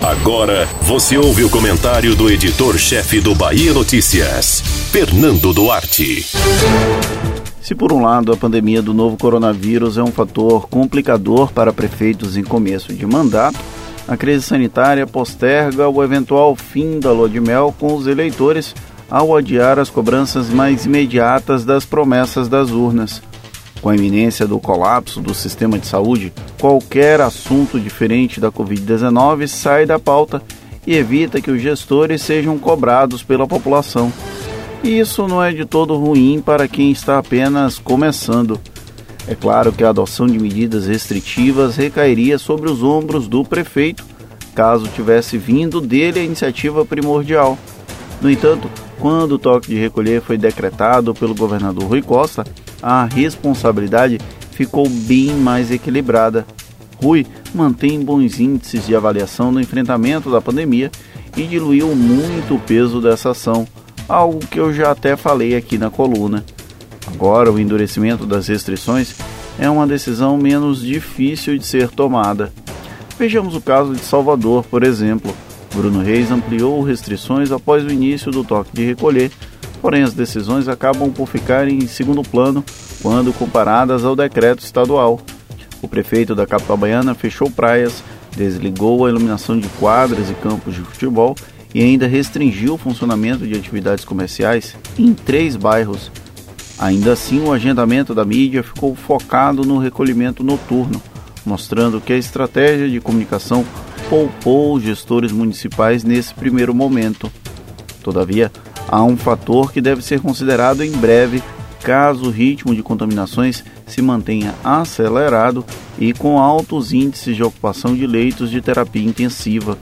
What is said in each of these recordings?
Agora você ouve o comentário do editor-chefe do Bahia Notícias, Fernando Duarte. Se por um lado a pandemia do novo coronavírus é um fator complicador para prefeitos em começo de mandato, a crise sanitária posterga o eventual fim da lua de mel com os eleitores ao adiar as cobranças mais imediatas das promessas das urnas. Com a iminência do colapso do sistema de saúde, qualquer assunto diferente da Covid-19 sai da pauta e evita que os gestores sejam cobrados pela população. E isso não é de todo ruim para quem está apenas começando. É claro que a adoção de medidas restritivas recairia sobre os ombros do prefeito, caso tivesse vindo dele a iniciativa primordial. No entanto, quando o toque de recolher foi decretado pelo governador Rui Costa, a responsabilidade ficou bem mais equilibrada. Rui mantém bons índices de avaliação no enfrentamento da pandemia e diluiu muito o peso dessa ação, algo que eu já até falei aqui na coluna. Agora, o endurecimento das restrições é uma decisão menos difícil de ser tomada. Vejamos o caso de Salvador, por exemplo. Bruno Reis ampliou restrições após o início do toque de recolher porém as decisões acabam por ficar em segundo plano quando comparadas ao decreto estadual. O prefeito da capital baiana fechou praias, desligou a iluminação de quadras e campos de futebol e ainda restringiu o funcionamento de atividades comerciais em três bairros. Ainda assim, o agendamento da mídia ficou focado no recolhimento noturno, mostrando que a estratégia de comunicação poupou os gestores municipais nesse primeiro momento. Todavia, há um fator que deve ser considerado em breve caso o ritmo de contaminações se mantenha acelerado e com altos índices de ocupação de leitos de terapia intensiva.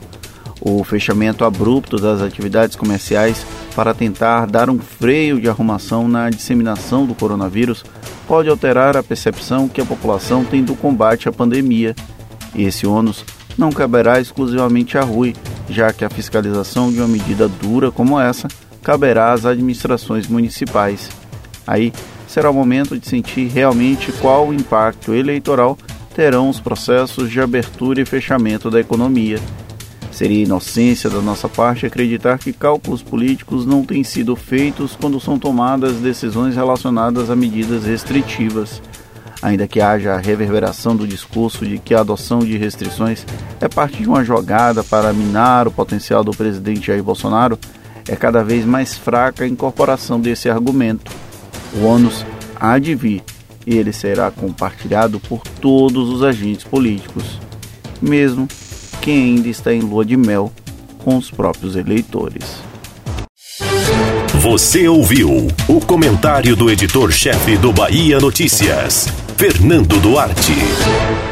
O fechamento abrupto das atividades comerciais para tentar dar um freio de arrumação na disseminação do coronavírus pode alterar a percepção que a população tem do combate à pandemia. Esse ônus não caberá exclusivamente a Rui, já que a fiscalização de uma medida dura como essa caberá às administrações municipais. Aí será o momento de sentir realmente qual o impacto eleitoral terão os processos de abertura e fechamento da economia. Seria inocência da nossa parte acreditar que cálculos políticos não têm sido feitos quando são tomadas decisões relacionadas a medidas restritivas. Ainda que haja a reverberação do discurso de que a adoção de restrições é parte de uma jogada para minar o potencial do presidente Jair Bolsonaro, é cada vez mais fraca a incorporação desse argumento. O ônus há de vir e ele será compartilhado por todos os agentes políticos, mesmo quem ainda está em lua de mel com os próprios eleitores. Você ouviu o comentário do editor-chefe do Bahia Notícias, Fernando Duarte.